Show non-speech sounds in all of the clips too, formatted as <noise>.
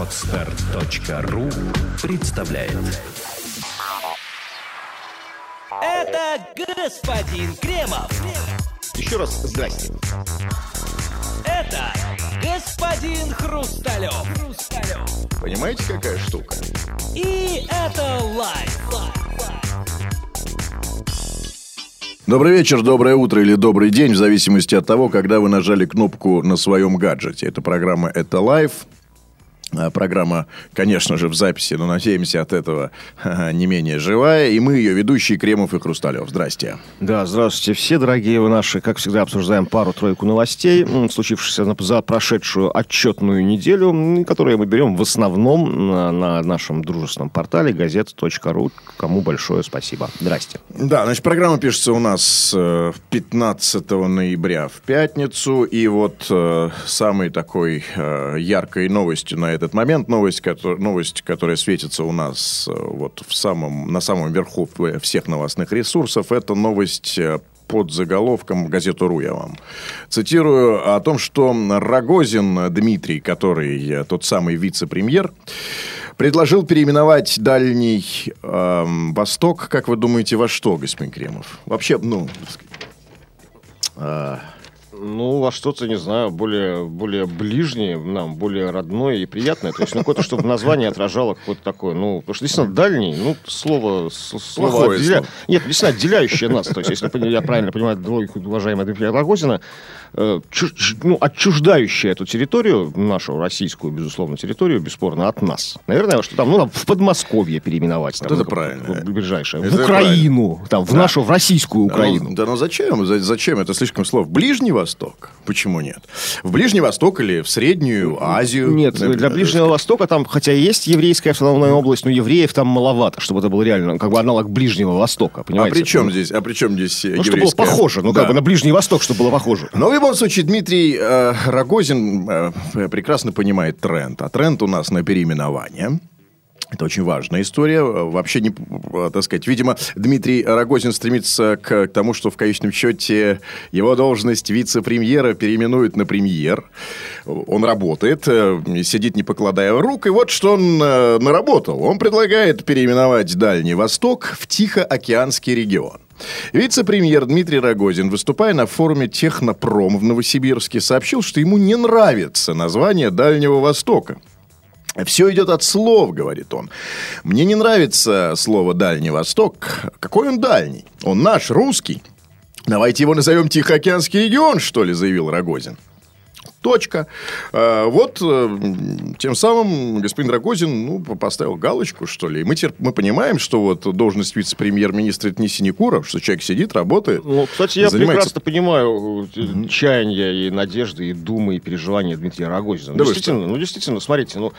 Отстар.ру представляет Это господин Кремов. Еще раз здрасте. Это господин Хрусталев. Хрусталев. Понимаете, какая штука? И это лайф. Добрый вечер, доброе утро или добрый день, в зависимости от того, когда вы нажали кнопку на своем гаджете. Это программа «Это лайф». А, Программа, конечно же, в записи, но надеемся от этого не менее живая. И мы ее ведущие Кремов и Хрусталев. Здрасте. Да, здравствуйте все, дорогие вы наши. Как всегда, обсуждаем пару-тройку новостей, случившихся за прошедшую отчетную неделю, которые мы берем в основном на, на нашем дружественном портале газета.ру. Кому большое спасибо. Здрасте. Да, значит, программа пишется у нас э, 15 ноября в пятницу. И вот э, самой такой э, яркой новостью на этот момент, новость, кото- новость, которая светится у нас э, вот в самом, на самом верху в- всех новостных ресурсов, это новость э, под заголовком газету «Ру» я вам цитирую о том, что Рогозин Дмитрий, который э, тот самый вице-премьер, предложил переименовать Дальний эм, Восток, как вы думаете, во что, господин Кремов? Вообще, ну, сказать, Ну, во что-то, не знаю, более, более ближнее нам, более родное и приятное. То есть, ну, какое-то, чтобы название отражало какое-то такое, ну, потому что, действительно, дальний, ну, слово, слово отделя- слово. Нет, действительно, отделяющее нас. То есть, если я правильно понимаю двойку уважаемого Дмитрия Рогозина, ну, отчуждающее эту территорию, нашу российскую, безусловно, территорию, бесспорно, от нас. Наверное, что там, ну, там в Подмосковье переименовать. там, это ну, правильно. в Ближайшее. Это в Украину, там, в Да. нашу, в российскую Да Украину. ну, Да ну зачем? За- Зачем? Это слишком слов. Ближний Восток? Почему нет? В Ближний Восток или в Среднюю Азию? Нет, например? для Ближнего Востока там, хотя есть еврейская автономная область, но евреев там маловато, чтобы это был реально как бы аналог Ближнего Востока, А понимаете? при чем здесь? А при чем здесь Ну, чтобы было еврейская- похоже, ну, Да. как бы на Ближний Восток, чтобы было похоже. Но любом случае Дмитрий э, Рогозин э, прекрасно понимает тренд. А тренд у нас на переименование. Это очень важная история. Вообще, не, так сказать, видимо, Дмитрий Рогозин стремится к, к тому, что в конечном счете его должность вице-премьера переименуют на премьер. Он работает, э, сидит не покладая рук, и вот что он э, наработал. Он предлагает переименовать Дальний Восток в Тихоокеанский регион. Вице-премьер Дмитрий Рогозин, выступая на форуме «Технопром» в Новосибирске, сообщил, что ему не нравится название Дальнего Востока. Все идет от слов, говорит он. Мне не нравится слово Дальний Восток. Какой он дальний? Он наш, русский. Давайте его назовем Тихоокеанский регион, что ли, заявил Рогозин. Точка. А, Вот э, тем самым господин Рогозин ну, поставил галочку, что ли. И Мы, теперь, мы понимаем, что вот должность вице-премьер-министра это не синекура, что человек сидит, работает. Ну, кстати, я занимается- прекрасно понимаю э, чаяния и надежды, и думы, и переживания Дмитрия Рогозина. Да действительно, ну, действительно, смотрите, ну,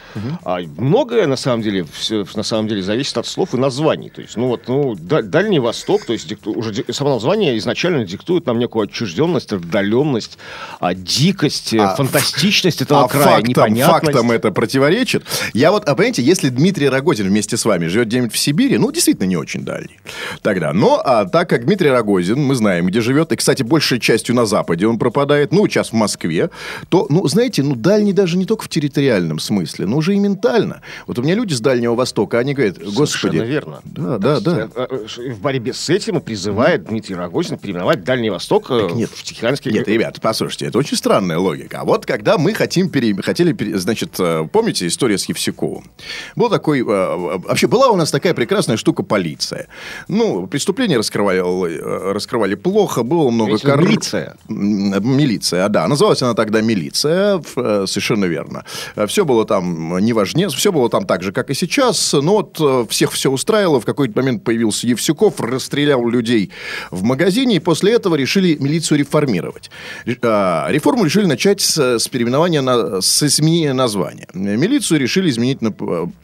а многое, на самом деле, все, на самом деле, зависит от слов и названий. То есть, ну, вот, ну, Да- Дальний Восток, то есть, дикту- уже само название изначально диктует нам некую отчужденность, отдаленность, а, дикость, А фантастичность этого а края, фактам, непонятность. фактам это противоречит. Я вот, а понимаете, если Дмитрий Рогозин вместе с вами живет где-нибудь в Сибири, ну, действительно, не очень дальний. Тогда. Но а, так как Дмитрий Рогозин, мы знаем, где живет, и, кстати, большей частью на Западе он пропадает, ну, сейчас в Москве, то, ну, знаете, ну, дальний даже не только в территориальном смысле, но уже и ментально. Вот у меня люди с Дальнего Востока, они говорят, господи... Совершенно верно. Да, да, да. Э, э, В борьбе с этим и призывает Дмитрий Рогозин переименовать Дальний Восток э, нет. в Тихоокеанский Нет, ребята, послушайте, это очень странная логика. А вот когда мы хотим пере... хотели, пере- значит, э, помните история с Евсюковым? Был такой, э, вообще была у нас такая прекрасная штука полиция. Ну, преступления раскрывали, э, раскрывали плохо, было много корру- милиция? Милиция, да. Называлась она тогда милиция, совершенно верно. Все было там не важнее, все было там так же, как и сейчас. Но вот всех все устраивало. В какой-то момент появился Евсюков, расстрелял людей в магазине, и после этого решили милицию реформировать. Ре- Реформу решили начать с, с переименования, на, с изменения названия. Милицию решили изменить на,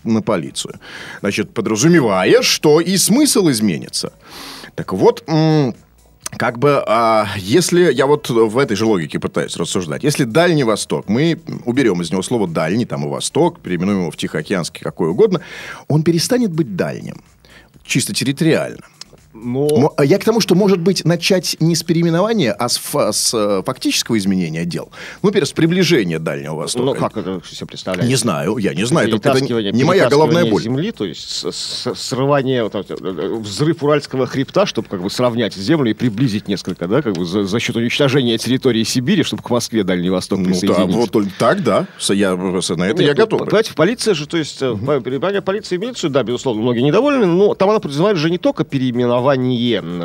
на полицию. Значит, подразумевая, что и смысл изменится. Так вот... как бы, а, если я вот в этой же логике пытаюсь рассуждать, если Дальний Восток, мы уберем из него слово дальний, там и Восток, переименуем его в Тихоокеанский, какой угодно, он перестанет быть дальним, чисто территориально. Но... А Я к тому, что, может быть, начать не с переименования, а с, с, э, фактического изменения дел. Ну, например, с приближения Дальнего Востока. Ну, как это себе представляете? Не знаю, я не знаю. Это, это не моя головная боль. земли, то есть с- с- срывание, вот это, э, взрыв Уральского хребта, чтобы как бы сравнять землю и приблизить несколько, да, как бы за, за счет уничтожения территории Сибири, чтобы к Москве Дальний Восток Ну, да, присоединиться. вот только так, да. Я, на это я Нет, ну, готов. Понимаете, полиция же, то есть, угу. перебрание полиции и милицию, да, безусловно, многие недовольны, но там она подразумевает же не только переименование,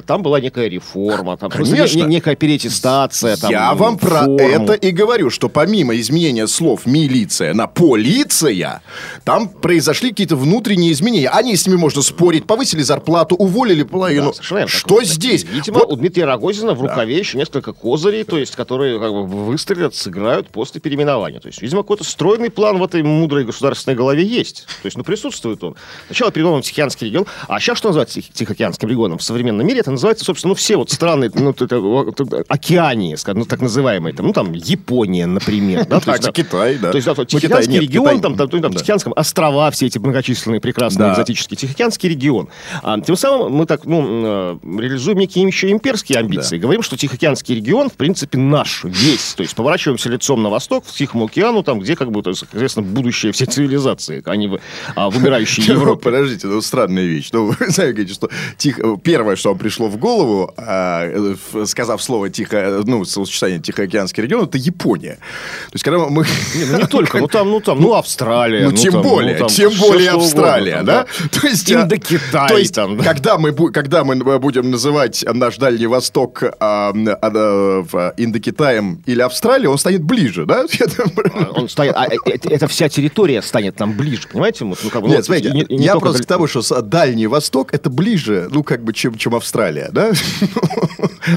там была некая реформа, там просто Конечно. не- некая переаттестация. Там, Я вам про форму. это и говорю, что помимо изменения слов «милиция» на «полиция», там произошли какие-то внутренние изменения. Они с ними можно спорить, повысили зарплату, уволили половину. Да, что Так, здесь? Видимо, Вот у Дмитрия Рогозина в рукаве еще несколько козырей, то есть, которые как бы, выстрелят, сыграют после переименования. То есть, видимо, какой-то стройный план в этой мудрой государственной голове есть. То есть, ну, присутствует он. Сначала переименован Тихоокеанский регион, а сейчас что называется Тих- Тихоокеанским регионом в современном мире? Это называется, собственно, ну, все вот страны, ну, это, это, океании, ну, так называемые, там, ну, там, Япония, например, да? То Так, есть, да. Китай, да. То есть, да, Ну, Тихоокеанский регион, Китай- там, там, там, да. Тихоокеанском острова, все эти многочисленные, прекрасные, Да. экзотические, Тихоокеанский регион. А, тем самым мы так, ну, э, реализуем некие еще имперские амбиции. Говорим, что Тихоокеанский регион, в принципе, наш весь. То есть поворачиваемся лицом на восток, к Тихому океану, там, где, как бы, то есть, известно, будущее всей цивилизации, а не в, а в умирающей <laughs> Ну, Европе. Подождите, ну странная вещь. Ну, вы <laughs> знаете, что тихо... первое, что вам пришло в голову, а, сказав слово тихо, ну, словосочетание Тихоокеанский регион, это Япония. То есть, когда мы... Не, ну, не только, ну там, ну там, ну Австралия. Ну, тем там, более, там тем более угодно Австралия, там, да? То есть, а, Индокитай то есть, там, да. когда мы, когда мы будем называть наш Дальний Восток а, а, Индокитаем или Австралией, он станет ближе, да? <laughs> Он а, э, это, это вся территория станет нам ближе, понимаете? Вот, ну, как бы, ну, Нет, смотрите, не- не я просто к тому, что Дальний Восток это ближе, ну, как бы, чем, чем Австралия, да?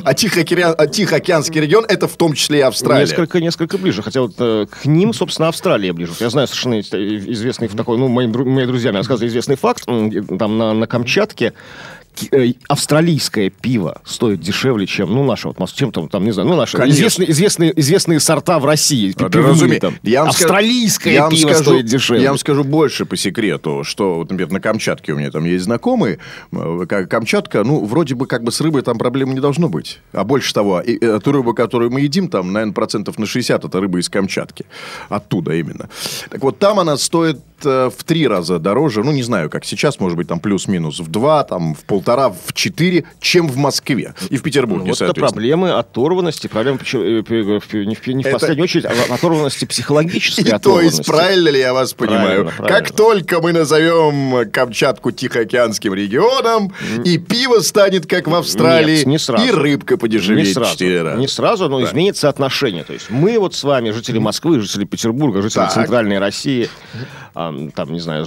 А Тихоокеан- а Тихоокеанский регион это в том числе и Австралия. Несколько, несколько ближе. Хотя вот э, к ним, собственно, Австралия ближе. Я знаю совершенно известный такой, ну, моими друзьями рассказывали известный факт. Там на, на Камчатке австралийское пиво стоит дешевле, чем, ну, наше, вот, чем там, там, не знаю, ну, наши известные, известные, известные сорта в России. А, пивные разуме- там. Я вам Австралийское я вам пиво скажу- стоит дешевле. Я вам скажу больше по секрету, что, вот, например, на Камчатке у меня там есть знакомые. э, Камчатка, ну, вроде бы как бы с рыбой там проблем не должно быть. А больше того, и, э, ту рыбу, которую мы едим, там, наверное, процентов на 60 это рыба из Камчатки. Оттуда именно. Так вот, там она стоит э, в три раза дороже, ну, не знаю, как сейчас, может быть, там плюс-минус в два, там, в полтора, в четыре, чем в Москве и в Петербурге, Ну, вот это проблемы оторванности, проблемы э, э, не в, не в Это- последнюю очередь, а оторванности психологической <laughs> И то оторванности. есть, правильно ли я вас понимаю? Правильно, правильно. Как только мы назовем Камчатку Тихоокеанским регионом, и пиво станет, как в Австралии, Нет, не сразу. и рыбка подешевеет Не в сразу, четыре раза. не сразу, но изменится отношение. То есть мы вот с вами, жители Москвы, жители Петербурга, жители Так. Центральной России, <laughs> там, не знаю,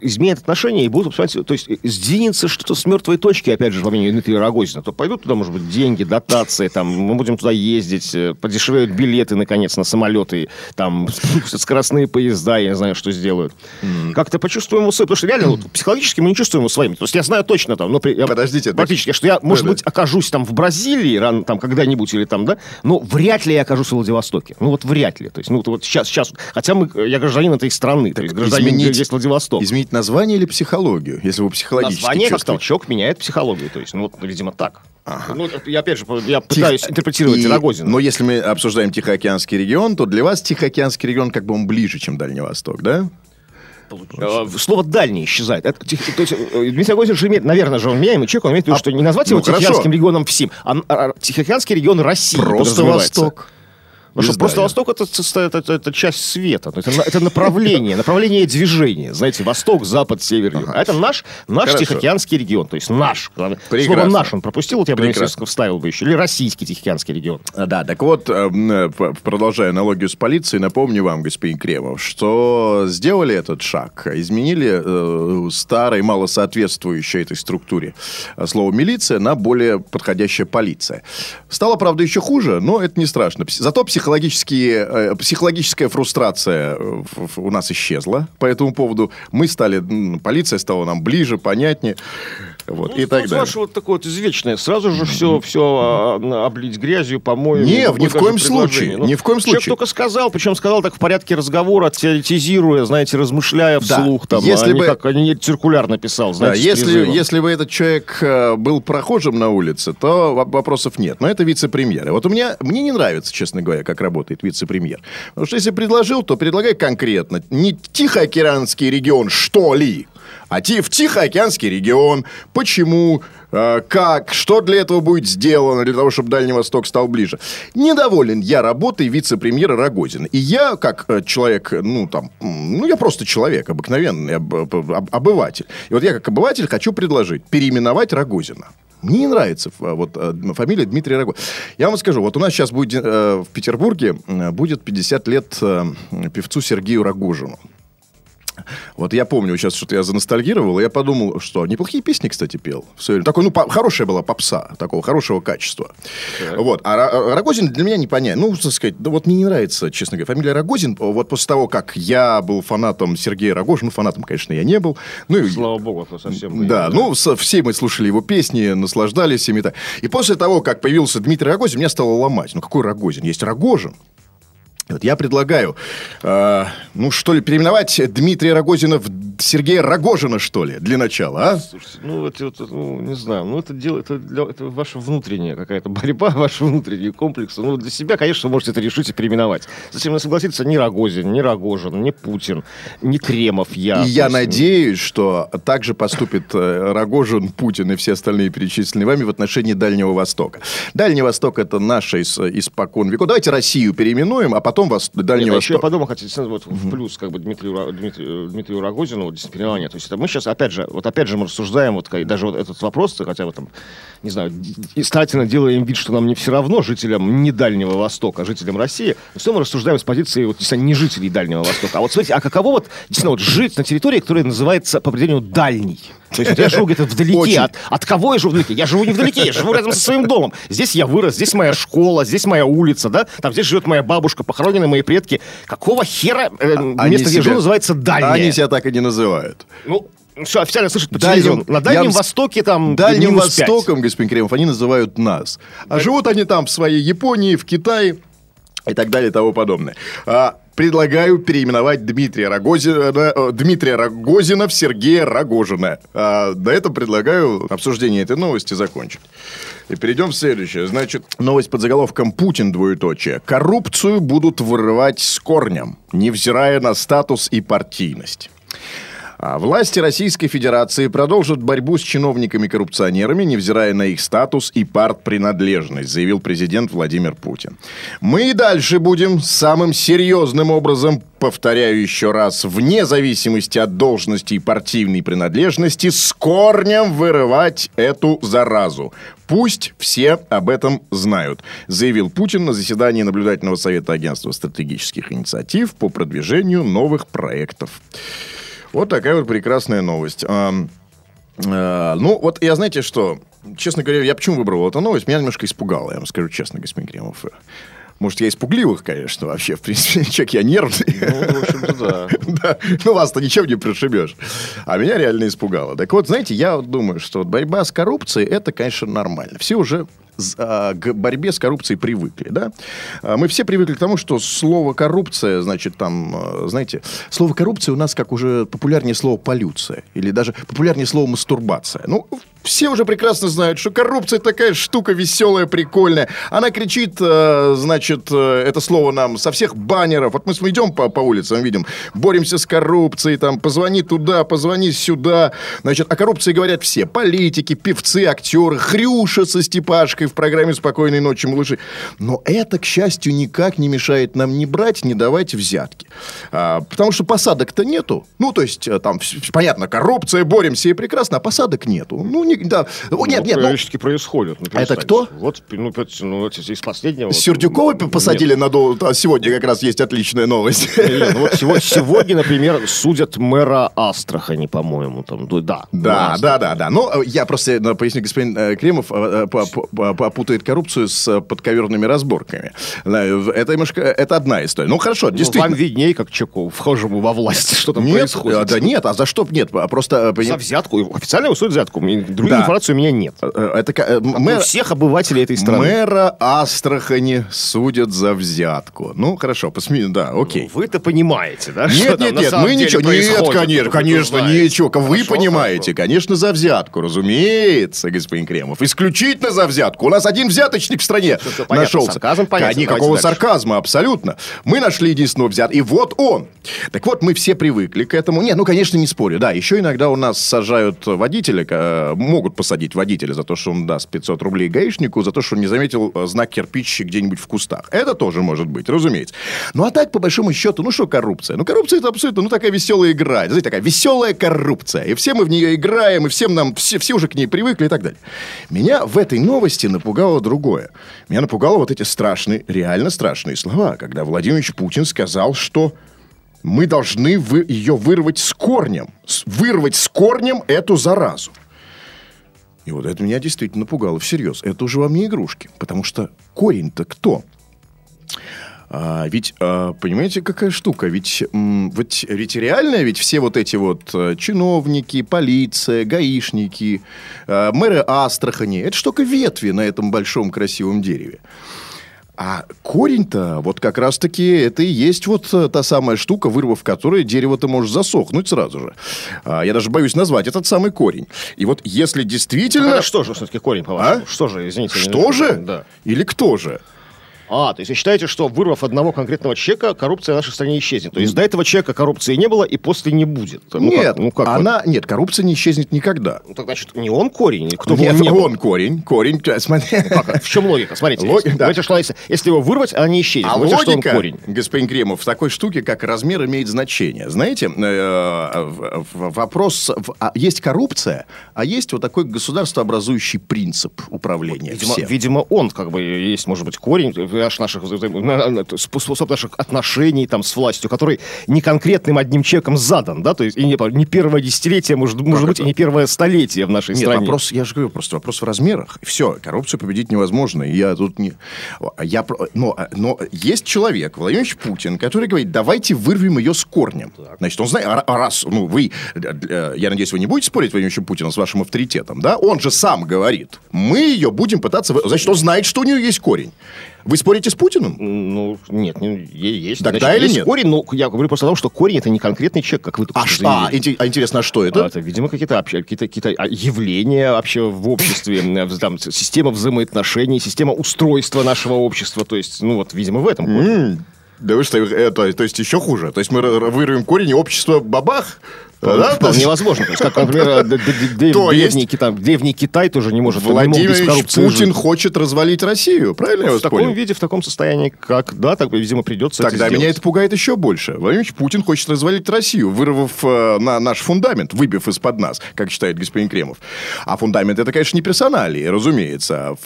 изменят отношения и будут, понимаете, то есть сдвинется что-то с мертвой точки, опять же, во мнению Дмитрия Рогозина, то пойдут туда, может быть, деньги, дотации, там, мы будем туда ездить, э, подешевеют билеты, наконец, на самолеты, там, скоростные поезда, я не знаю, что сделают. Как-то почувствуем его своим, потому что реально вот, психологически мы не чувствуем его своим. То есть я знаю точно там, ну, при- я Подождите, так- практически, что я, может Да-да. быть, окажусь там в Бразилии рано, там когда-нибудь или там, да, но вряд ли я окажусь в Владивостоке. Ну вот вряд ли. То есть, ну вот сейчас, сейчас, хотя мы, я гражданин этой страны, то есть гражданин, где есть Владивосток. изменить название или психологию, если вы психологически Название как толчок меняет психологию. То есть, ну вот, видимо, так. Ну, это я опять же, я пытаюсь Тихо- интерпретировать И- Рогозина. Но если мы обсуждаем Тихоокеанский регион, то для вас Тихоокеанский регион как бы он ближе, чем Дальний Восток, да? Э, Слово «дальний» исчезает. Это, тих- то есть, э, Дмитрий Рогозин же имеет, наверное же, он меняемый человек, он имеет в виду, А, что не назвать ну, его хорошо. Тихоокеанским регионом всем, а, а Тихоокеанский регион России Просто. Восток. Потому что просто. Восток это, это, это- это часть света. Это, это направление, <laughs> направление движения. Знаете, Восток, Запад, Север, Юг. А это наш, наш Хорошо. Тихоокеанский регион. То есть наш. Слово Прекрасно. наш он пропустил, вот я бы вставил бы еще. Или российский Тихоокеанский регион. А, Да, так вот, э, м, э, продолжая аналогию с полицией, напомню вам, господин Кремов, что сделали этот шаг, изменили э, старое, мало соответствующее этой структуре э, слово «милиция» на более подходящее «полиция». Стало, правда, еще хуже, но это не страшно. Зато психологические, э, психологическая фрустрация э, у нас исчезла по этому поводу. Мы стали, полиция стала нам ближе, понятнее. Вот, Ну, и так далее. Ваше вот такое вот извечное. Сразу же все, все облить грязью, помоем. Не, ни в коем случае, ни в коем Человек случае. только сказал, причем сказал так в порядке разговора, теоретизируя, знаете, размышляя Да. вслух. Там, Если а не бы- как, а не циркуляр написал, Да, знаете, с если, если бы этот человек э, был прохожим на улице, то воп- вопросов нет. Но это вице-премьер. И вот у меня, мне не нравится, честно говоря, как работает вице-премьер. Потому что если предложил, то предлагай конкретно. Не Тихоокеанский регион, что ли, а в Тихоокеанский регион. Почему? э, как? Что для этого будет сделано, для того, чтобы Дальний Восток стал ближе? Недоволен я работой вице-премьера Рогозина. И я, как э, человек, ну, там, ну, я просто человек, обыкновенный об- об- об- обыватель. И вот я, как обыватель, хочу предложить переименовать Рогозина. Мне не нравится э, вот фамилия Дмитрий Рогозин. Я вам скажу, вот у нас сейчас будет в Петербурге будет 50 лет певцу Сергею Рогожину. Вот я помню, сейчас что-то я заностальгировал, и я подумал, что неплохие песни, кстати, пел. в своё время. Такой, ну, по- хорошая была попса, такого хорошего качества. Вот. А Рогозин для меня непонятно. Ну, так сказать, да вот мне не нравится, честно говоря, фамилия Рогозин. Вот после того, как я был фанатом Сергея Рогожина, ну, фанатом, конечно, я не был. Ну, и- Слава богу, то совсем... да, не- ну, со- все мы слушали его песни, наслаждались ими. так. И после того, как появился Дмитрий Рогозин, меня стало ломать. Ну, какой Рогозин? Есть Рогожин. Вот я предлагаю, э, ну, что ли, переименовать Дмитрия Рогозина в Сергея Рогожина, что ли, для начала, а? Слушайте, ну, это, это, ну, не знаю, ну, это дело, это, для- это ваша внутренняя какая-то борьба, <laughs> ваши внутренние комплексы. Ну, для себя, конечно, вы можете это решить и переименовать. Зачем не согласиться ни Рогозин, ни Рогожин, ни Путин, ни Кремов, я. И я есть, надеюсь, что так же поступит э, Рогожин, Путин и все остальные перечисленные вами в отношении Дальнего Востока. Дальний Восток – это наша из, испокон веков. Давайте Россию переименуем, а потом вас, Дальний Нет, а еще я Восток. подумал, хотя вот в плюс как бы Дмитрию, Дмитрию, Дмитрию Рогозину вот, дисциплинование. То есть это мы сейчас, опять же, вот опять же мы рассуждаем, вот даже вот этот вопрос, хотя бы там, не знаю, и старательно делаем вид, что нам не все равно, жителям не Дальнего Востока, а жителям России, все мы рассуждаем с позиции вот, действительно, не жителей Дальнего Востока. А вот смотрите, а каково вот действительно вот жить на территории, которая называется по определению дальней? То есть вот я живу где-то вдалеке. Очень. От, от кого я живу вдалеке? Я живу не вдалеке, я живу рядом со своим домом. Здесь я вырос, здесь моя школа, здесь моя улица, да? Там здесь живет моя бабушка, похоронены мои предки. Какого хера э, Они место, где я себя- живу, называется дальнее? Они себя так и не называют. Ну, все официально слышат по Дальним- телевизору. На я Дальнем с- Востоке там Дальним. Востоком, господин Кремов, они называют нас. А живут они там в своей Японии, в Китае и так далее и тому подобное. А, предлагаю переименовать Дмитрия Рогозина, э, Дмитрия Рогозина в Сергея Рогожина. А, до этого предлагаю обсуждение этой новости закончить. И перейдем в следующее. Значит, новость под заголовком «Путин, двоеточие». Коррупцию будут вырывать с корнем, невзирая на статус и партийность. А Власти Российской Федерации продолжат борьбу с чиновниками-коррупционерами, невзирая на их статус и партпринадлежность, заявил президент Владимир Путин. Мы и дальше будем самым серьезным образом, повторяю еще раз, вне зависимости от должности и партийной принадлежности, с корнем вырывать эту заразу. Пусть все об этом знают, заявил Путин на заседании наблюдательного совета агентства стратегических инициатив по продвижению новых проектов. Вот такая вот прекрасная новость. Ам, э, ну, вот я, знаете что, честно говоря, я почему выбрал эту новость? Меня немножко испугало, я вам скажу честно, господин Кремов. Может, я испугливых, конечно, вообще, в принципе, <laughs> человек я нервный. Ну, в общем-то, да. <laughs> Да, ну вас-то ничем не прошибешь. А меня реально испугало. Так вот, знаете, я думаю, что борьба с коррупцией, это, конечно, нормально. Все уже а, к борьбе с коррупцией привыкли, да? А, Мы все привыкли к тому, что слово коррупция, значит, там, а, знаете, слово коррупция у нас как уже популярнее слово полюция. Или даже популярнее слово мастурбация. Ну, все уже прекрасно знают, что коррупция такая штука веселая, прикольная. Она кричит, значит, э, это слово нам со всех баннеров. Вот мы с- мы идем по, по улицам, видим, боремся с коррупцией, там, позвони туда, позвони сюда. Значит, о коррупции говорят все. Политики, певцы, актеры, Хрюша со Степашкой в программе «Спокойной ночи, малыши». Но это, к счастью, никак не мешает нам не брать, не давать взятки. А, потому что посадок-то нету. Ну, то есть, э, там, понятно, коррупция, боремся и прекрасно, а посадок нету. Ну, не, да. О, нет, нет, ну, происходит. ну, это перестаньте. кто? Вот, ну, ну, вот из последнего. вот, Сердюкова ну, посадили на дол... а Сегодня как раз есть отличная новость. Нет, ну вот сего- сегодня, например, судят мэра Астрахани, по-моему, там, ну, да. Да, ну, да, да, да. Ну, э, я просто э, поясню, господин Кремов, э, э, попутает коррупцию с э, подковерными разборками. Да, Это, немножко, это одна история. Ну, хорошо, Ну, действительно. Вам видней, как человеку вхожему во власть, <laughs> что там Нет, происходит. а, да нет, а за что нет? Просто... э, За взятку. Официально высуют взятку. Другой Да. информации у меня нет. э, Это э, У мэр- всех обывателей этой страны. Мэра Астрахани судят за взятку. Ну, хорошо, посме... да, окей. Вы-то понимаете, да? Нет, нет, нет, мы ничего, нет, конечно, конечно, ничего. Вы понимаете, конечно, за взятку, разумеется, господин Кремов. Исключительно за взятку. У нас один взяточник в стране понятно, нашелся. сарказм понятен, Да, Никакого дальше. сарказма, абсолютно. Мы нашли единственного взят, и вот он. Так вот, мы все привыкли к этому. Нет, ну, конечно, не спорю. Да, еще иногда у нас сажают водителя, могут посадить водителя за то, что он даст 500 рублей гаишнику, за то, что он не заметил э, знак кирпичи где-нибудь в кустах. Это тоже может быть, разумеется. Ну, а так, по большому счету, ну, что коррупция? Ну, коррупция это абсолютно, ну, такая веселая игра. Знаете, такая веселая коррупция. И все мы в нее играем, и всем нам, все, все уже к ней привыкли и так далее. Меня в этой новости напугало другое. Меня напугало вот эти страшные, реально страшные слова, когда Владимир Путин сказал, что мы должны вы, ее вырвать с корнем. С- вырвать с корнем эту заразу. И вот это меня действительно напугало всерьез. Это уже вам не игрушки. Потому что корень-то кто? А, ведь, а, понимаете, какая штука? Ведь, м, ведь, ведь реально, ведь все вот эти вот э, чиновники, полиция, гаишники, э, мэры Астрахани, это только ветви на этом большом красивом дереве. А корень-то вот как раз-таки это и есть вот э, та самая штука, вырвав которой дерево-то может засохнуть сразу же. А, я даже боюсь назвать этот самый корень. И вот если действительно... Это что же все-таки корень, по-вашему? Что же, извините. А? Что не- же? Да. Или кто же? А, то есть вы считаете, что вырвав одного конкретного человека, коррупция в нашей стране исчезнет? То есть до этого человека коррупции не было и после не будет? Ну, нет, как? ну как? она... Нет, коррупция не исчезнет никогда. Ну, так значит, не он корень? Кто Нет, он не был? он корень. Корень, э, смотри. Как? В чем логика? Смотрите, Логи- если, да. что если, его вырвать, она не исчезнет. А Значит, что он логика, корень. господин Кремов, в такой штуке, как размер, имеет значение. Знаете, э, вопрос... а Есть коррупция, а есть вот такой государствообразующий принцип управления Видимо, видимо, он как бы есть, может быть, корень аж наших, взаим- на- на- способ наших отношений там с властью, который не конкретным одним человеком задан, да, то есть и не, не первое десятилетие, может, может быть, и не первое столетие в нашей Нет, стране. вопрос, я же говорю, просто вопрос в размерах. Все, коррупцию победить невозможно. Я тут не... Я, но, но есть человек, Владимир Путин, который говорит, давайте вырвем ее с корнем. Значит, он знает, а а раз, ну, вы, э, я надеюсь, вы не будете спорить, Владимир Ильич Путин, с вашим авторитетом, да? Он же сам говорит, мы ее будем пытаться... Значит, он знает, что у нее есть корень. Вы спорите с Путиным? Ну, нет, не, есть. Тогда Значит, или есть нет? корень, но я говорю просто о том, что корень это не конкретный человек, как вы только А, что а, а интересно, а что А это? Это, видимо, какие-то, какие-то, какие-то а, явления вообще в обществе, э, там, система взаимоотношений, система устройства нашего общества. То есть, ну вот, видимо, в этом корень. Да вы что, э, то, есть еще хуже? То есть мы вырвем корень и общество бабах? Да? Вполне возможно. То есть, как, например, э, древний, Китай, древний Китай тоже не может Владимир Путин жить. хочет развалить Россию, правильно я в вас таком понял? виде, в таком состоянии, как, да, так, видимо, придется Тогда меня это пугает еще больше. Владимир Путин хочет развалить Россию, вырвав э, на наш фундамент, выбив из-под нас, как считает господин Кремов. А фундамент это, конечно, не персоналии, разумеется.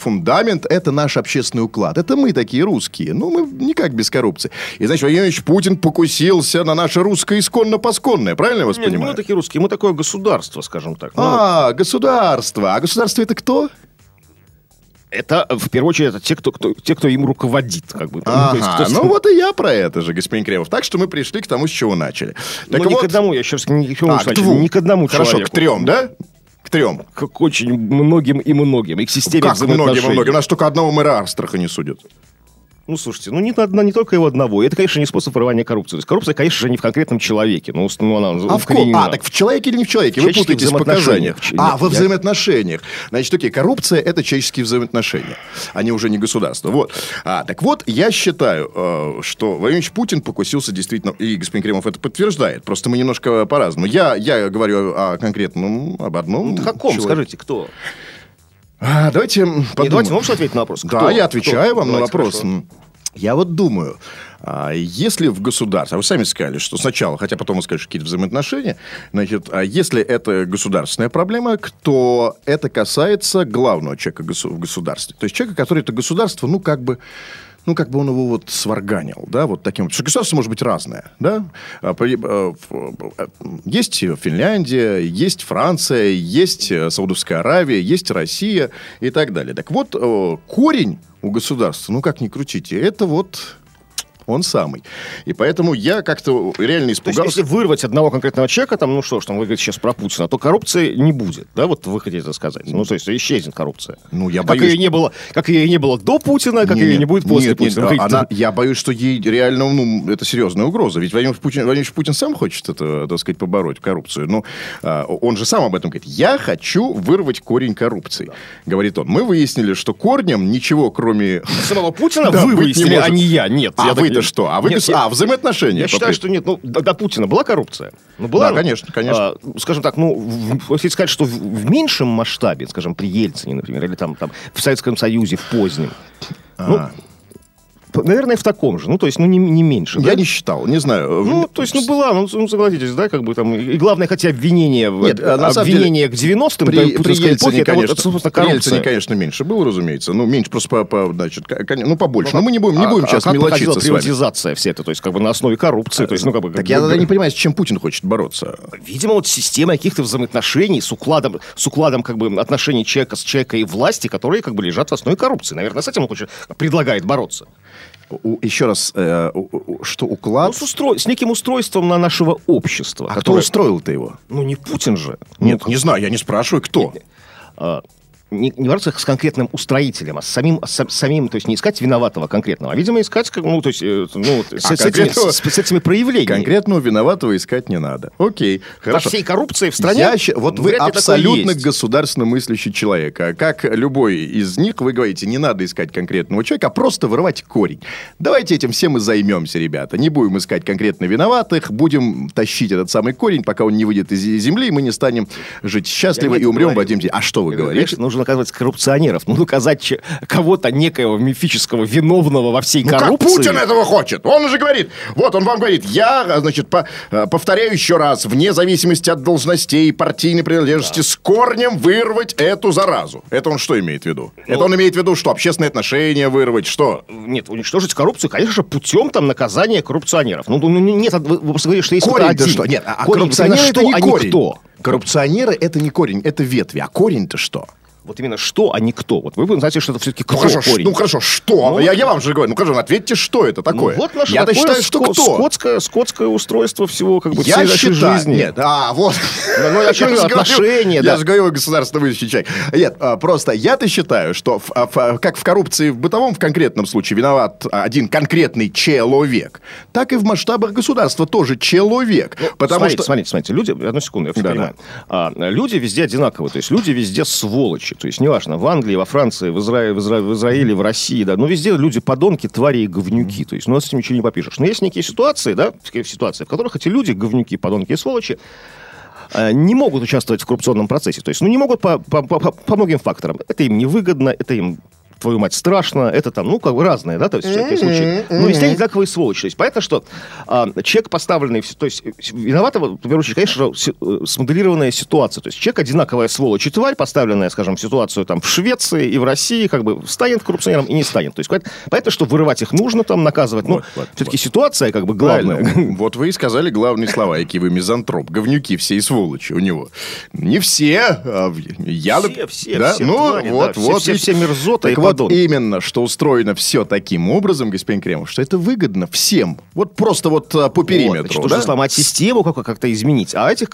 Фундамент это наш общественный уклад. Это мы такие русские. Ну, мы никак без коррупции. И, значит, Владимир Путин покусился на наше русское исконно-посконное. Правильно я вас Нет, не мы понимаю? такие русские, мы такое государство, скажем так. Ну, А, государство. А государство это кто? Это, в первую очередь, это те, кто, кто, те, кто им руководит. Как бы. Ну, то есть, Ага, кто- ну вот и я про это же, господин Кремов. Так что мы пришли к тому, с чего начали. Ну, Так не вот- к одному, я еще раз не, к А, к двум. не к одному Хорошо, человеку. к трем, да? К трем. К очень многим и многим. И к системе Как многим и многим? У нас только одного мэра Астрахани судят. Ну, слушайте, ну не, одна, не только его одного. И Это, конечно, не способ вырывания коррупции. То есть коррупция, конечно же, не в конкретном человеке. Ну, ну она А, в ком? укоренена. а, так в человеке или не в человеке? Вы Человеческих путаетесь в показаниях. взаимоотношениях. А, Нет, во я- взаимоотношениях. Значит, окей, коррупция – это человеческие взаимоотношения. Они уже не государство. Вот. А, так вот, я считаю, э, что Владимир Путин покусился действительно, и господин Кремов это подтверждает. Просто мы немножко по-разному. Я, я говорю о конкретном, об одном Ну, каком, человеке. скажите, кто? А, давайте м, Не, подумаем. давайте можете ответить на вопрос. Да, Кто? я отвечаю Кто? вам на Давайте, вопрос. хорошо. Я вот думаю, а, если в государстве, а вы сами сказали, что сначала, хотя потом вы скажете, что какие-то взаимоотношения, значит, а если это государственная проблема, то это касается главного человека в государстве. То есть человека, который это государство, ну, как бы, ну, как бы он его вот сварганил, да, вот таким. Потому государство может быть разное, да. А, в- а, Есть Финляндия, есть Франция, есть э, Саудовская Аравия, есть Россия и так далее. Так вот, э, корень у государства, ну, как ни крутите, это вот он самый. И поэтому я как-то реально То есть, испугался. если вырвать одного конкретного человека, там, ну что ж, там вы говорите сейчас про Путина, то коррупции не будет, да, вот вы хотите это сказать. Ну, то есть, исчезнет коррупция. Ну, я как боюсь- ее не было, как ее не было до Путина, как Не, ее не, будет после нет, нет, Путина. Вы говорите, она- я боюсь, что ей реально, ну, это серьезная угроза. Ведь Владимир Путин, Владимир Путин сам хочет это, так сказать, побороть коррупцию. Ну, а, он же сам об этом говорит. Я хочу вырвать корень коррупции, говорит он. Мы выяснили, что корнем ничего, кроме... Самого Путина <laughs> Да, вы выяснили, а не я. Нет. А я так не- что? А вы Нет, а, взаимоотношения. Я считаю, что нет. Ну, до, до Путина была коррупция? Ну, была. Да, ну, конечно, конечно. а, скажем так, ну, в- если сказать, что в, в меньшем масштабе, скажем, при Ельцине, например, или там, там в Советском Союзе, в позднем, ну, А. п- наверное, в таком же. Ну, то есть, ну, не, не меньше. Я да? не считал, не знаю. Ну, то есть, ну, была, ну, ну, согласитесь, да, как бы там, и главное, хотя обвинение, Нет, а на самом деле, обвинение к 90-м, При, да, при путинской эпохе, Ельцине, это вот, конечно, собственно, при коррупция. Ельцине, конечно, меньше было, разумеется. Ну, меньше просто по, по, значит, ну, побольше. Но мы не будем, не А- будем а сейчас как проходила мелочиться с вами. приватизация вся эта, то есть, как бы на основе коррупции, то есть, ну, как бы... Так я тогда не понимаю, с чем Путин хочет бороться. Видимо, вот система каких-то взаимоотношений с укладом, с укладом как бы отношений человека с человека и власти, которые как бы лежат в основе коррупции. Наверное, с этим он хочет, предлагает бороться. У- еще раз, э, у- у- что Ну, уклад... с, устро- с неким устройством на нашего общества. а кто которое- устроил-то его? Ну, не Путин же. Нет, Ну, не знаю, я не спрашиваю, кто. а, не, не бороться с конкретным устроителем, а с самим, с, самим, то есть не искать виноватого конкретного, а, видимо, искать, ну, то есть, э, ну, с, А с этими, с- с этими проявлениями. Конкретного виноватого искать не надо. Окей, По хорошо. всей коррупции в стране. Я вот вы абсолютно государственно мыслящий человек. А Как любой из них, вы говорите, не надо искать конкретного человека, а просто вырывать корень. Давайте этим всем и займемся, ребята. Не будем искать конкретно виноватых, будем тащить этот самый корень, пока он не выйдет из земли, и мы не станем жить счастливо Я и умрем говорю. в один день. А что вы Значит, говорите? нужно наказывать коррупционеров. Ну, наказать кого-то некоего мифического виновного во всей Ну, как коррупции. Путин этого хочет? Он уже говорит, вот он вам говорит, я, значит, по- э, повторяю еще раз, вне зависимости от должностей и партийной принадлежности, с корнем вырвать эту заразу. Это он что имеет в виду? Это он имеет в виду, что общественные отношения вырвать, что? Нет, уничтожить коррупцию, конечно же, путем там наказания коррупционеров. Ну, ну, ну, нет, вы вы просто говорите, что есть Корень-то один. что? Нет, а, Корень, коррупционеры именно это что, не а корень. кто. Коррупционеры это не корень, это ветви. А корень-то что? Вот именно что, а не кто. Вот вы знаете, что это все-таки кто Ну хорошо, корень. ну хорошо, что? Ну, я, я вам же говорю, ну хорошо, ответьте, что это Ну, такое? вот наше Я-то такое считаю, что ско- кто? Скотское, скотское устройство всего, как бы, всей Я нашей считаю, жизни. нет, а, вот. Ну, ну, я же говорю, же говорю, отношения, да. Я же говорю, государственный мыслящий человек. Нет, а, просто я-то считаю, что в- а, в- как в коррупции в бытовом, в конкретном случае виноват а, один конкретный человек, так и в масштабах государства тоже человек. потому смотрите, что... смотрите, смотрите, люди, одну секунду, я все Да, понимаю. А, люди везде одинаковые, то есть люди везде сволочи, то есть неважно, в Англии, во Франции, в, Изра... в, Изра... в Израиле, в России, да, но везде люди подонки, твари и говнюки, то есть, ну, с этим ничего не попишешь. Но есть некие ситуации, да, ситуации, в которых эти люди, говнюки, подонки и сволочи, э, не могут участвовать в коррупционном процессе. То есть, ну, не могут по, по- по- по многим факторам. Это им невыгодно, это им твою мать, страшно, это там, ну, как бы разное, да, то есть, в таких случаях. Но везде одинаковые сволочи. То есть, понятно, что а, человек, поставленный, то есть, виноватого, в первую очередь, конечно, же, си- э, смоделированная ситуация. То есть, человек одинаковая сволочь и тварь, поставленная, скажем, в ситуацию там в Швеции и в России, как бы, станет коррупционером и не станет. То есть, понятно, понятно, что вырывать их нужно, там, наказывать. Но Вот, вот, все-таки ситуация, как бы, главная. Правильно. <laughs> Вот вы и сказали главные слова, який вы мизантроп. Говнюки все и сволочи у него. Не все. а я, Все, все, да? все ну, твари, вот, да, все- вот. все- и- все мерзоты так вот именно, что устроено все таким образом, господин Кремов, что это выгодно всем. Вот просто вот а, по Вот, периметру. значит, нужно да? сломать систему, как- как-то изменить. А этих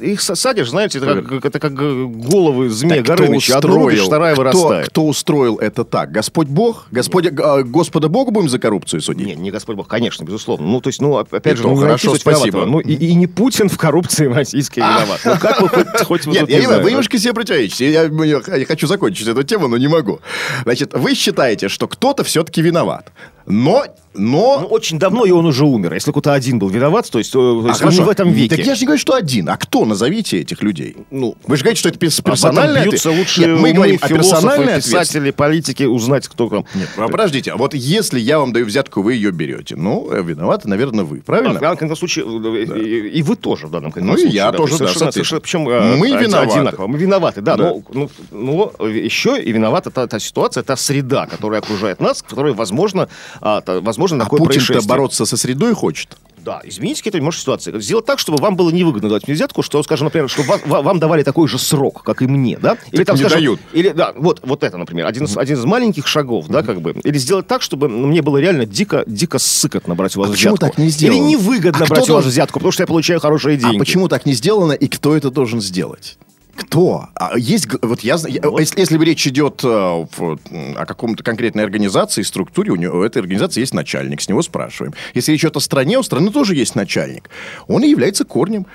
их садишь, знаете, это как, это как э, головы змея Так Горыныча. Одну рубишь, вторая кто, вырастает. кто устроил это так? Господь Бог? Господь, а, Господа Бога будем за коррупцию судить? Не, не Господь Бог, конечно, безусловно. Ну, то есть, ну, опять И же, ну, не хорошо, спасибо. Ну, и, и не Путин в коррупции российской виноват. Ну, как вы хоть, Нет, я не знаю, вы немножко себе противоречите. Я хочу закончить эту тему, но не могу. Значит, вы считаете, что кто-то все-таки виноват. Но, но... Ну, очень давно, и он уже умер. Если кто-то один был виноват, то есть, э, то А, есть он хорошо. не в этом веке. Так я же не говорю, что один. А кто? Назовите этих людей. Ну, Вы же говорите, что это перс- об персональное... бьются лучшие Нет, мы говорим о персональной писатели, политики, узнать, кто там. Нет, а подождите, а вот если я вам даю взятку, вы ее берете, ну, э, виноваты, наверное, вы, А, правильно? в данном случае, э, и, и вы тоже в данном Ну, и случае. я да, тоже, да, совершенно- совершенно- Причем Мы э, виноваты. одинаково. Мы виноваты, да. Да. Но, ну, но еще и виновата та, та ситуация, та среда, которая окружает нас, которая, возможно, а, та- возможно, А такое Путин-то происшествие. бороться со средой хочет. Да, изменить какие-то может ситуации. Сделать так, чтобы вам было невыгодно давать мне взятку, что, скажем, например, чтобы вам, ва- вам давали такой же срок, как и мне, да? Или Так не скажем, дают. Или, да, вот, вот это, например, один, из, один из маленьких шагов, да, как бы. Или сделать так, чтобы мне было реально дико, дико сыкотно брать у вас А почему взятку. так не сделано? Или невыгодно А брать у вас должен- взятку, потому что я получаю хорошие деньги. А почему так не сделано и кто это должен сделать? Кто? А есть, вот я, я- если, если речь идет э, в- о каком-то конкретной организации, структуре, у, него, у этой организации есть начальник, с него спрашиваем. Если речь идет о стране, у страны тоже есть начальник. Он и является корнем.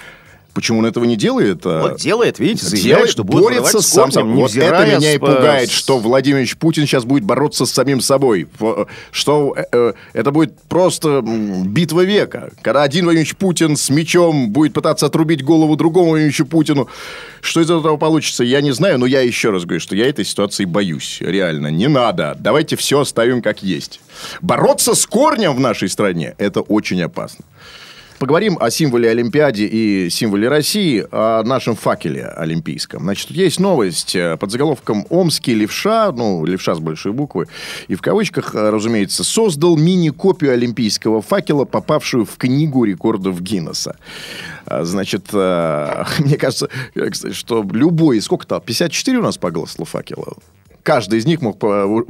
Почему он этого не делает? А, Вот делает, видите, заявляет, делает, что будет борется с сам собой. Вот это меня и с- пугает, что Владимир Путин сейчас будет бороться с самим собой. В- Что э, э, это будет просто битва века. Когда один Владимир Путин с мечом будет пытаться отрубить голову другому Владимиру Путину. Что из этого получится, я не знаю, но я еще раз говорю, что я этой ситуации боюсь. Реально, не надо. Давайте все оставим как есть. Бороться с корнем в нашей стране – это очень опасно. Поговорим о символе Олимпиаде и символе России, о нашем факеле олимпийском. Значит, есть новость э, под заголовком «Омский левша», ну, левша с большой буквы, и в кавычках, э, разумеется, создал мини-копию олимпийского факела, попавшую в книгу рекордов Гиннесса. А, Значит, э, <laughs> мне кажется, кстати, что любой, сколько там, 54 у нас погасло факела? Каждый из них мог...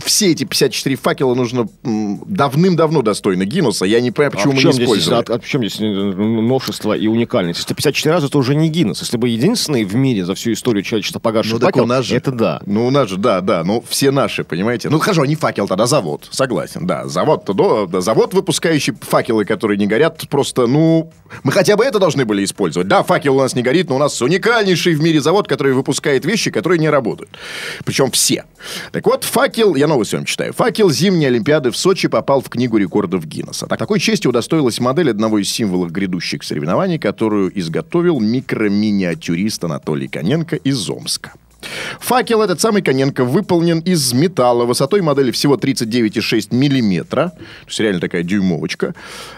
Все эти 54 факела нужно давным-давно достойны Гиннесса. Я не понимаю, почему а мы не здесь, использовали. а, а в чем здесь новшество и уникальность? Если 54 раза, это уже не Гиннес. Если бы единственный в мире за всю историю человечества погасший Ну, так факел, у нас же. это да. Ну, у нас же, да, да. Ну, все наши, понимаете? Ну, хорошо, не факел, тогда завод. Согласен, да. Завод, да, да, завод, выпускающий факелы, которые не горят, просто, ну... Мы хотя бы это должны были использовать. Да, факел у нас не горит, но у нас уникальнейший в мире завод, который выпускает вещи, которые не работают. Причем все. Так вот, факел, я новость вам читаю. Факел зимней Олимпиады в Сочи попал в книгу рекордов Гиннесса. Так, такой чести удостоилась модель одного из символов грядущих соревнований, которую изготовил микроминиатюрист Анатолий Коненко из Омска. Факел этот самый Коненко выполнен из металла высотой модели всего 39,6 миллиметра. То есть реально такая дюймовочка.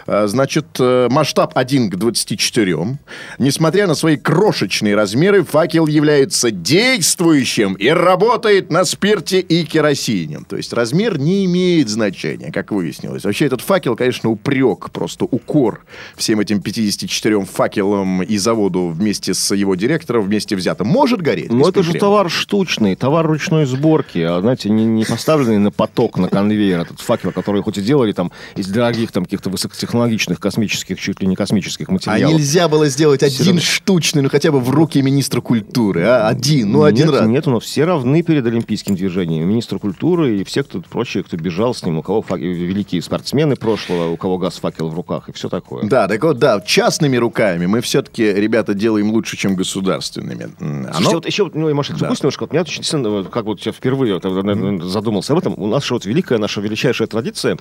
А, Значит, э, масштаб 1 к 24. Несмотря на свои крошечные размеры, факел является действующим и работает на спирте и керосине. То есть размер не имеет значения, как выяснилось. Вообще этот факел, конечно, упрек, просто укор всем этим 54 факелам и заводу вместе с его директором вместе взятым. Может гореть? Но без это же. Товар штучный, товар ручной сборки, а, знаете, не, не поставленный на поток, на конвейер, этот факел, который хоть и делали там из дорогих, там, каких-то высокотехнологичных космических, чуть ли не космических А материалов. нельзя было сделать один равно. штучный, ну хотя бы в руки министра культуры, а? Один, ну один нет, раз. Нет, но все равны перед олимпийским движением. Министр культуры и все, кто прочие, кто бежал с ним, у кого фак- великие спортсмены прошлого, у кого газ факел в руках и все такое. Да, так вот, да, частными руками мы все-таки, ребята, делаем лучше, чем государственными. М, Слушайте, оно- вот еще, ну, может, Да. отвлекусь немножко, вот меня очень сильно, как вот я впервые вот, наверное, задумался об этом, у нас же вот великая наша величайшая традиция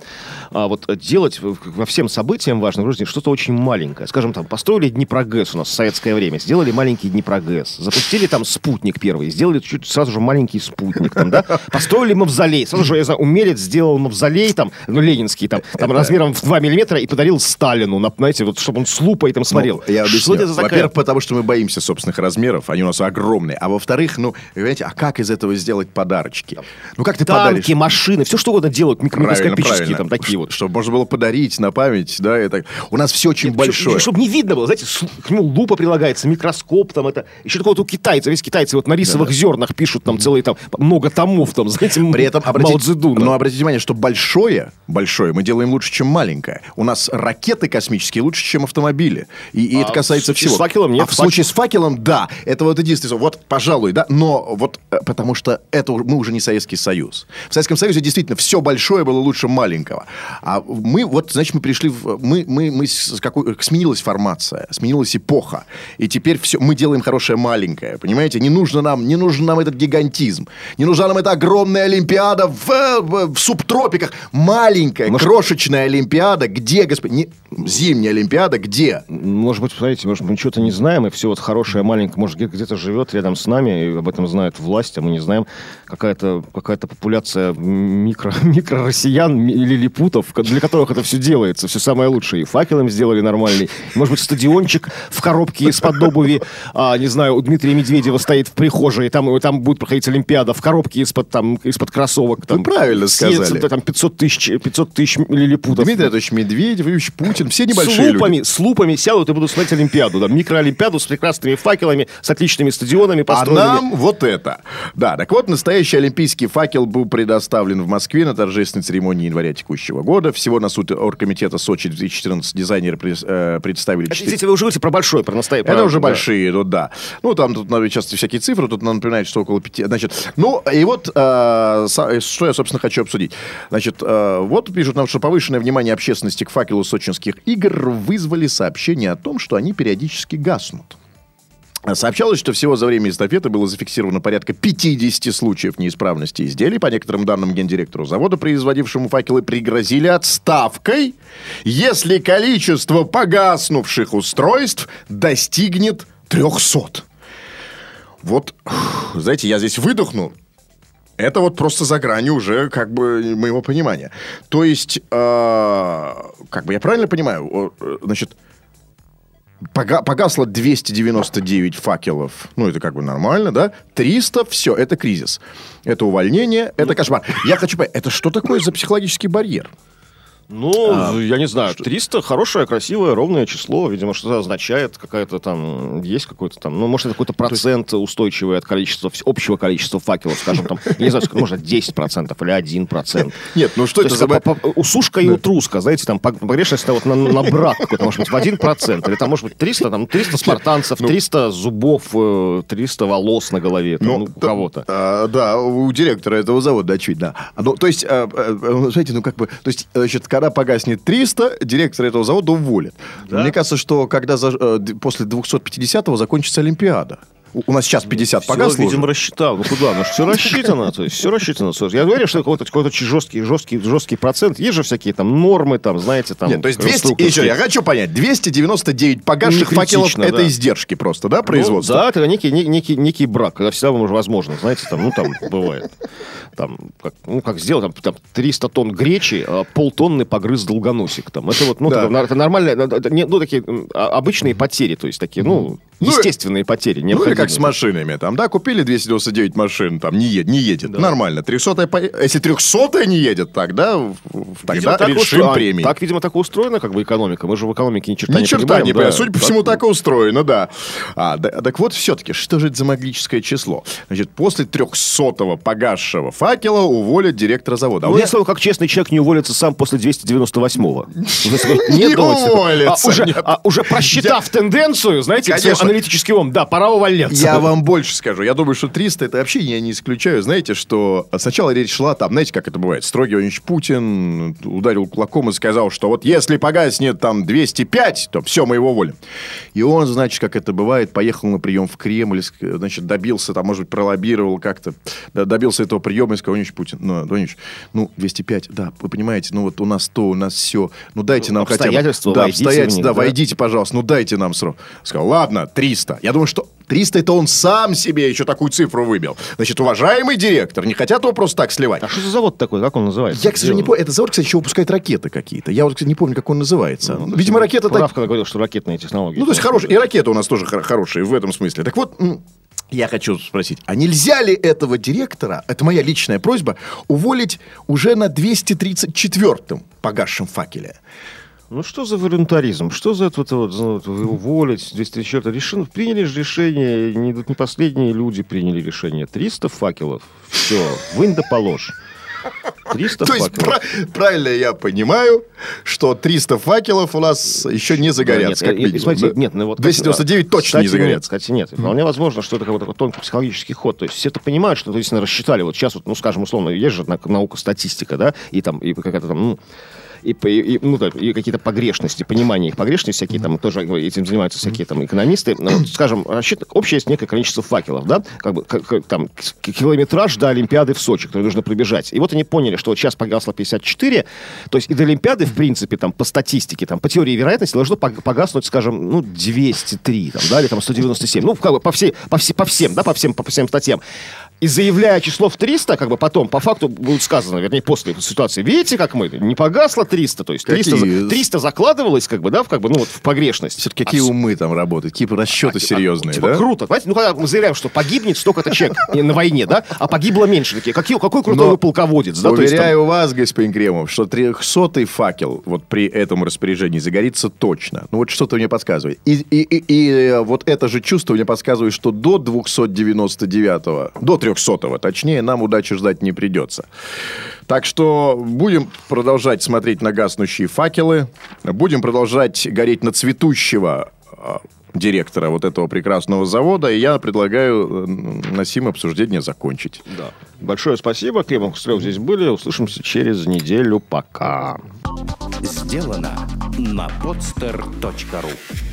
а, вот делать во всем событиям важным в жизни что-то очень маленькое. Скажем, там, построили Днепрогэс у нас в советское время, сделали маленький Днепрогэс, запустили там спутник первый, сделали чуть сразу же маленький спутник, там, да, построили мавзолей, сразу же, я знаю, умелец сделал мавзолей, там, ну, ленинский, там, там размером в 2 миллиметра и подарил Сталину, на, знаете, вот, чтобы он с лупой там смотрел. Ну, я объясню. Во-первых, потому что мы боимся собственных размеров, они у нас огромные. А во-вторых, ну, понимаете, а как из этого сделать подарочки? Ну, как ты подаришь? Танки, машины, все что угодно делают, микроскопические правильно. там такие вот. Чтобы можно было подарить на память, да, это... У нас все очень большое. Чтобы не видно было, знаете, к нему лупа прилагается, микроскоп там это. Еще такого вот у китайцев, весь китайцы вот на рисовых зернах пишут там целые там много томов там, знаете, При этом обратите, но обратите внимание, что большое, большое мы делаем лучше, чем маленькое. У нас ракеты космические лучше, чем автомобили. И, и А это касается всего. с факелом нет. А в случае с факелом, да. Это вот единственное. Вот, пожалуй, да. Но но вот э, потому что это мы уже не Советский Союз. В Советском Союзе действительно все большое было лучше маленького. А мы вот, значит, мы пришли в... Мы, мы, мы с какой, сменилась формация, сменилась эпоха. И теперь все, мы делаем хорошее маленькое, понимаете? Не нужно нам, не нужен нам этот гигантизм. Не нужна нам эта огромная Олимпиада в, в- в субтропиках. Маленькая, Может- крошечная Олимпиада. Где, господин? Не- Зимняя Олимпиада, где? Может быть, смотрите, может, мы чего-то не знаем, и все вот хорошее, маленькое, может, где- где-то живет рядом с нами, и об этом знает власть, а мы не знаем. Какая-то какая популяция микро, <laughs> микро-россиян ми- или липутов, для которых это все делается, все самое лучшее. И факел им сделали нормальный. Может быть, стадиончик в коробке из-под обуви, а, не знаю, у Дмитрия Медведева стоит в прихожей, там, там будет проходить Олимпиада в коробке из-под, там, из-под кроссовок. Там, правильно съедется, сказали. Там 500 тысяч, 500 тысяч лилипутов. Дмитрий Анатольевич Медведев, Юрьевич Путин, все с небольшие лупами, люди. с лупами сядут и будут смотреть Олимпиаду. Да, микроолимпиаду с прекрасными факелами, с отличными стадионами А построенными. нам вот это. Да, так вот, настоящий олимпийский факел был предоставлен в Москве на торжественной церемонии января текущего года. Всего на суд оргкомитета Сочи 2014 дизайнеры э, представили... Это, четыре- Извините, вы уже говорите про большой, про настоящий. Это уже большие, ну да. Ну, там тут надо часто всякие цифры, тут нам напоминает, что около пяти. Значит, ну, и вот, э, со- что я, собственно, хочу обсудить. Значит, э, вот пишут нам, что повышенное внимание общественности к факелу сочинских игр вызвали сообщение о том, что они периодически гаснут. Сообщалось, что всего за время эстафеты было зафиксировано порядка 50 случаев неисправности изделий. По некоторым данным, гендиректору завода, производившему факелы, пригрозили отставкой, если количество погаснувших устройств достигнет 300. Вот, знаете, я здесь выдохнул. Это вот просто за гранью уже как бы моего понимания. То есть, э, как бы я правильно понимаю, э, значит, пога- погасло 299 факелов. Ну, это как бы нормально, да? 300, все, это кризис. Это увольнение, это кошмар. Я хочу понять, это что такое за психологический барьер? Ну, я не знаю, 300 хорошее, красивое, ровное число. Видимо, что это означает, какая-то там, есть какой-то там, ну, может, это какой-то процент устойчивый от количества, общего количества факелов, скажем, там, я не знаю, сколько, может, 10% или 1%. Нет, ну что То это есть за... по- усушка и утруска, знаете, там пог- погрешность вот на, брак какой-то, может быть, в 1%, или там, может быть, 300, там, 300 спартанцев, 300 зубов, э, 300 волос на голове, ну, у да, кого-то. а, да, у директора этого завода, очевидно. А, Ну, то есть, а, а, а, знаете, ну как бы, то есть, значит, когда погаснет 300, директор этого завода уволят. Мне кажется, что когда за- э, после 250-го закончится Олимпиада. У, нас сейчас 50 Всё, погасло уже. видимо, рассчитал. Ну куда? Ну все рассчитано. То есть все рассчитано. Я говорю, что какой-то какой жесткий, жесткий, жесткий процент. Есть же всякие там нормы, там, знаете, там. Нет, то есть 200, конструкторские. еще, я хочу понять, 299 погасших факелов это издержки просто, да, Ну, производства? да, это некий, не- некий, некий брак, когда всегда возможно, знаете, там, ну, там бывает. Там, как, ну, как сделал, там, там 300 тонн гречи, а полтонны погрыз долгоносик. Там. Это вот, ну, это, нормально, ну, такие а- обычные потери, то есть такие, ну, Ну, естественные потери. Ну, или как с машинами. Там, да, купили 299 машин, там, не, ед- не едет. Нормально. 300 по... Если 300 не едет, тогда, в- Видимо, тогда так решим устро- а, премии. Так, видимо, так устроена как бы экономика. Мы же в экономике ни черта Ни не черта понимаем. не да. Судя по Так- всему, так и устроено, да. А, да- так вот, все-таки, что же это за магическое число? Значит, после 300-го погасшего факела уволят директора завода. А Ну, я меня- сказал, как честный человек не уволится сам после 298-го. Ну, то есть, Не новости. уволится, А уже, а просчитав тенденцию, знаете, Конечно. Аналитический ум, да, пора увольняться. Я вам больше скажу. Я думаю, что 300 это вообще я не исключаю. Знаете, что сначала речь шла там, знаете, как это бывает. Строгий Иванович Путин ударил кулаком и сказал, что вот если погаснет там 205, то все, мы его уволим. И он, значит, как это бывает, поехал на прием в Кремль, значит, добился, там, может быть, пролоббировал как-то, добился этого приема и сказал, Иванович Путин, ну, Иванович, ну, 205, да, вы понимаете, ну, вот у нас то, у нас все, ну, дайте нам хотя бы... Обстоятельства, да, войдите в обстоятельства, них, да, да. войдите, пожалуйста, ну, дайте нам срок. Сказал, ладно, 300. Я думаю, что 300 это он сам себе еще такую цифру выбил. Значит, уважаемый директор, не хотят его просто так сливать. А что за завод такой? Как он называется? Я, к сожалению, не Где он? помню. Это завод, кстати, еще выпускает ракеты какие-то. Я вот, кстати, не помню, как он называется. Видимо, ракета... так- Правка говорил, что ракетные технологии. Ну, то есть хорошие. И ракеты у нас тоже хор- хорошие в этом смысле. Так вот, я хочу спросить, а нельзя ли этого директора, это моя личная просьба, уволить уже на 234-м погасшем факеле? Ну что за волюнтаризм? Что за это вот, вот, вот уволить 204 решено? Приняли же решение, не, не последние люди приняли решение. 300 факелов. Все, вынь да положь. 300 То есть, пра- правильно я понимаю, что 300 факелов у нас еще не загорятся, Да, как нет, и- и минимум, смотрите, да? нет, ну вот... 299 точно кстати, не загорятся. Нет, кстати, нет. Вполне возможно, что это какой-то тонкий психологический ход. То есть все это понимают, что, то есть, рассчитали. Вот сейчас, вот, ну, скажем, условно, есть же на- наука статистика, да, и там, и какая-то там, ну, и, и- ну, да, и какие-то погрешности, понимание их погрешностей всякие, там тоже этим занимаются всякие там экономисты. Ну, вот, скажем, рассчитано, общее есть некое количество факелов, да, как бы, как- там, километраж до Олимпиады в Сочи, который нужно пробежать. И вот они поняли, что вот сейчас погасло 54, то есть и до Олимпиады, в принципе, там, по статистике, там, по теории вероятности должно пог- погаснуть, скажем, ну, 203, там, да, или там 197. Ну, как бы по, всей, по, все, по всем, да, по всем, по всем статьям. И заявляя число в 300, как бы потом, по факту, будет сказано, вернее, после ситуации, видите, как мы, не погасло 300, то есть 300, Какие? за- 300 закладывалось, как бы, да, в, как бы, ну, вот, в погрешность. Все-таки какие А умы там работают, какие расчеты серьезные, Типа да? круто. Понимаете, ну когда мы заявляем, что погибнет столько-то человек на войне, да, а погибло меньше. Такие, какие, какой крутой Но вы полководец, да? есть, там- Уверяю вас, господин Кремов, что 300 факел вот при этом распоряжении загорится точно. Ну вот что-то мне подсказывает. И, и, и, и, э, вот это же чувство мне подсказывает, что до 299, до 300 точнее, нам удачи ждать не придется. Так что будем продолжать смотреть на гаснущие факелы, будем продолжать гореть на цветущего э, директора вот этого прекрасного завода, и я предлагаю э, на сим обсуждение закончить. Да. Большое спасибо. Кремов Хустрев здесь были. Услышимся через неделю. Пока. Сделано на podster.ru